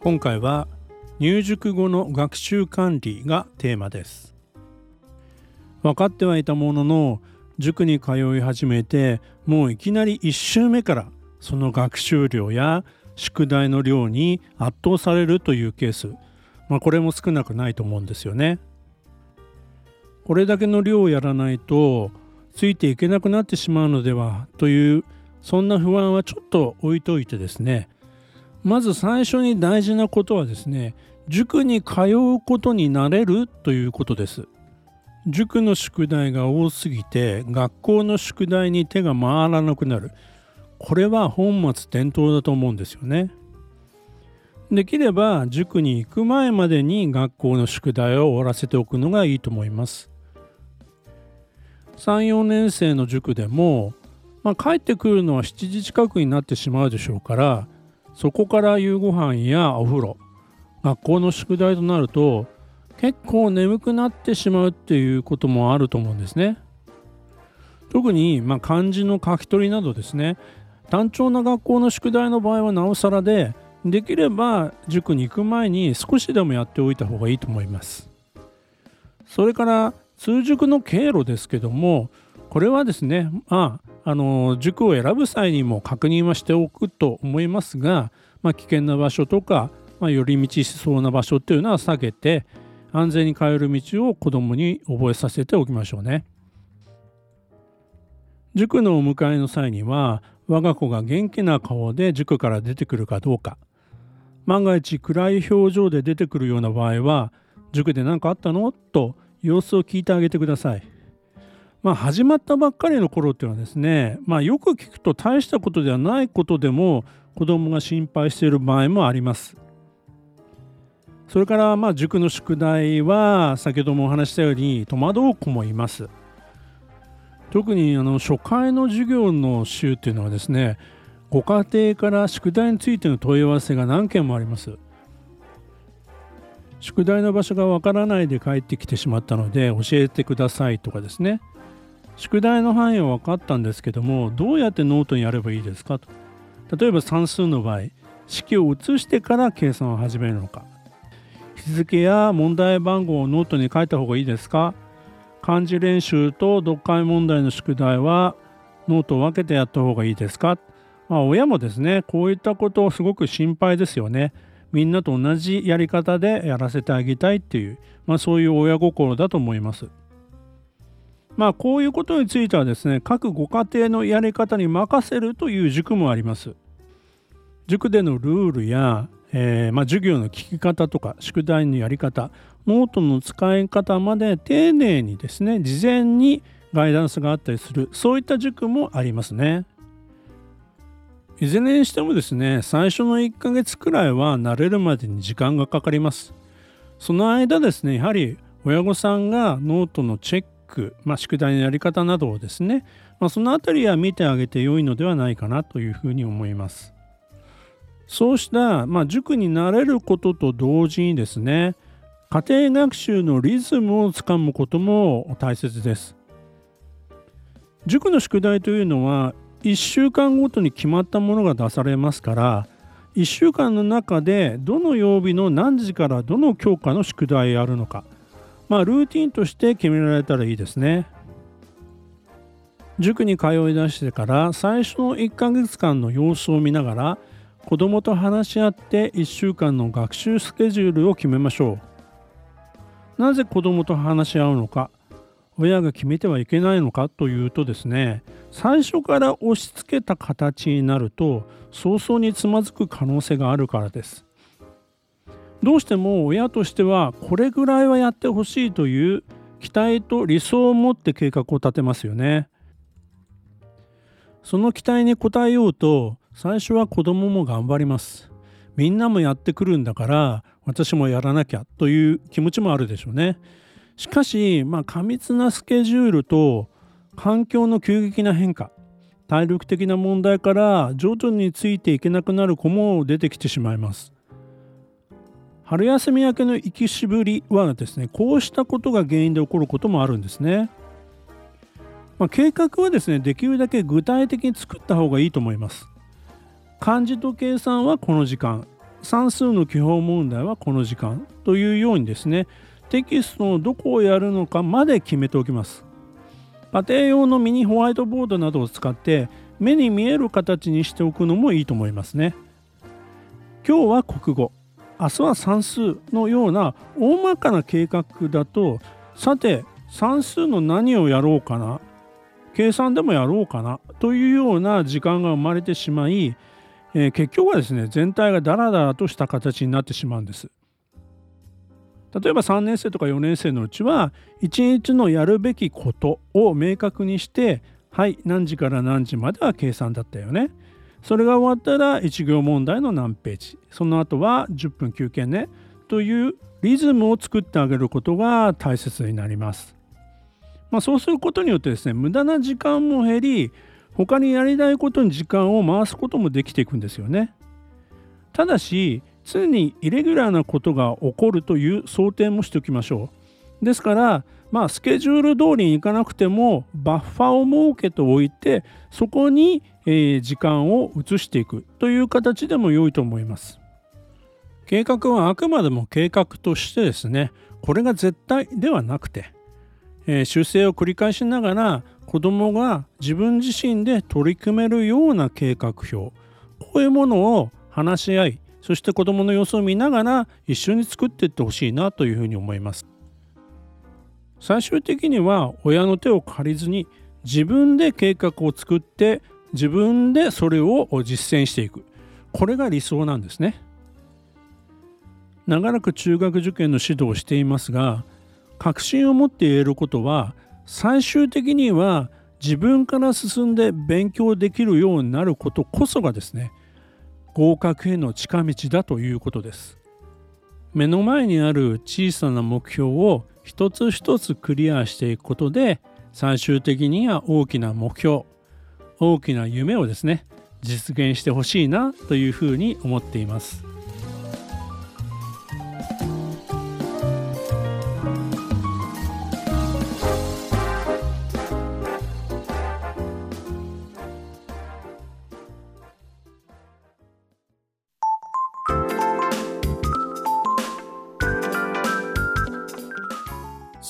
今回は入塾後の学習管理がテーマです分かってはいたものの塾に通い始めてもういきなり1週目からその学習量や宿題の量に圧倒されるというケース、まあ、これも少なくないと思うんですよね。これだけの量をやらないとついていけなくなってしまうのではというそんな不安はちょっと置いといてですねまず最初に大事なことはですね塾に通うことになれるということです。塾の宿題が多すぎて学校の宿題に手が回らなくなる。これは本末転倒だと思うんですよね。できれば塾に行く前までに学校の宿題を終わらせておくのがいいと思います。34年生の塾でも、まあ、帰ってくるのは7時近くになってしまうでしょうからそこから夕ご飯やお風呂学校の宿題となると結構眠くなってしまうっていうこともあると思うんですね。特にま漢字の書き取りなどですね単調な学校の宿題の場合はなおさらでできれば塾に行く前に少しでもやっておいた方がいいと思います。それから通塾の経路ですけどもこれはですねまああの塾を選ぶ際にも確認はしておくと思いますが、まあ、危険な場所とか、まあ、寄り道しそうな場所っていうのは避けて安全に帰る道を子どもに覚えさせておきましょうね。塾のお迎えの際には我が子が元気な顔で塾から出てくるかどうか万が一暗い表情で出てくるような場合は塾で何かあったの？と様子を聞いてあげてください。まあ、始まったばっかりの頃っていうのはですね、まあ、よく聞くと大したことではないことでも子どもが心配している場合もあります。それからまあ塾の宿題は先ほどもお話したように戸惑う子もいます。特にあの初回の授業の週っていうのはですねご家庭から宿題についての問い合わせが何件もあります。宿題の場所がわからないで帰ってきてしまったので教えてくださいとかですね宿題の範囲は分かったんですけどもどうやってノートにやればいいですか？と例えば算数の場合式を写してから計算を始めるのか。日付や問題番号をノートに書いた方がいいですか？漢字練習と読解問題の宿題はノートを分けてやった方がいいですか、まあ、親もですねこういったことをすごく心配ですよね。みんなと同じやり方でやらせてあげたいっていう、まあ、そういう親心だと思います。まあこういうことについてはですね各ご家庭のやり方に任せるという塾もあります塾でのルールやえー、まあ、授業の聞き方とか宿題のやり方ノートの使い方まで丁寧にですね事前にガイダンスがあったりするそういった塾もありますね。いずれにしてもですね最初の1ヶ月くらいは慣れるまでに時間がかかります。その間ですねやはり親御さんがノートのチェック、まあ、宿題のやり方などをですね、まあ、その辺りは見てあげて良いのではないかなというふうに思います。そうした、まあ、塾になれることと同時にですね家庭学習のリズムをつかむことも大切です。塾の宿題というのは1週間ごとに決まったものが出されますから1週間の中でどの曜日の何時からどの教科の宿題やるのかまあルーティンとして決められたらいいですね。塾に通い出してから最初の1ヶ月間の様子を見ながら子どもと話し合って1週間の学習スケジュールを決めましょうなぜ子どもと話し合うのか親が決めてはいけないのかというとですね最初から押し付けた形になると早々につまずく可能性があるからですどうしても親としてはこれぐらいはやってほしいという期待と理想を持って計画を立てますよねその期待に応えようと最初は子供も頑張りますみんなもやってくるんだから私もやらなきゃという気持ちもあるでしょうね。しかし、まあ、過密なスケジュールと環境の急激な変化体力的な問題から徐々についていけなくなる子も出てきてしまいます。春休み明けの行きしぶりはですねこうしたことが原因で起こることもあるんですね。まあ、計画はですねできるだけ具体的に作った方がいいと思います。漢字と計算はこの時間。算数の基本問題はこの時間。というようにですねテキストのどこをやるのかまで決めておきます。家庭用のミニホワイトボードなどを使って目に見える形にしておくのもいいと思いますね。今日は国語。明日は算数のような大まかな計画だとさて算数の何をやろうかな計算でもやろうかなというような時間が生まれてしまいえー、結局はですね全体がダラダラとした形になってしまうんです。例えば3年生とか4年生のうちは1日のやるべきことを明確にしてはい何時から何時までは計算だったよね。それが終わったら1行問題の何ページその後は10分休憩ねというリズムを作ってあげることが大切になります。まあ、そうすることによってですね無駄な時間も減り他にやりたいことに時間を回すこともできていくんですよね。ただし常にイレギュラーなことが起こるという想定もしておきましょう。ですからまあスケジュール通りにいかなくてもバッファーを設けておいてそこに、時間を移していくという形でも良いと思います。計画はあくまでも計画としてですねこれが絶対ではなくて、え、修正を繰り返しながら子どもが自分自身で取り組めるような計画表こういうものを話し合いそして子どもの様子を見ながら一緒に作っていってほしいなというふうに思います最終的には親の手を借りずに自分で計画を作って自分でそれを実践していく。これが理想なんですね。長らく中学受験の指導をしていますが確信を持って言えることは最終的には自分から進んで勉強できるようになることこそがですね合格への近道だということです。目の前にある小さな目標を一つ一つクリアしていくことで最終的には大きな目標大きな夢をですね実現してほしいなというふうに思っています。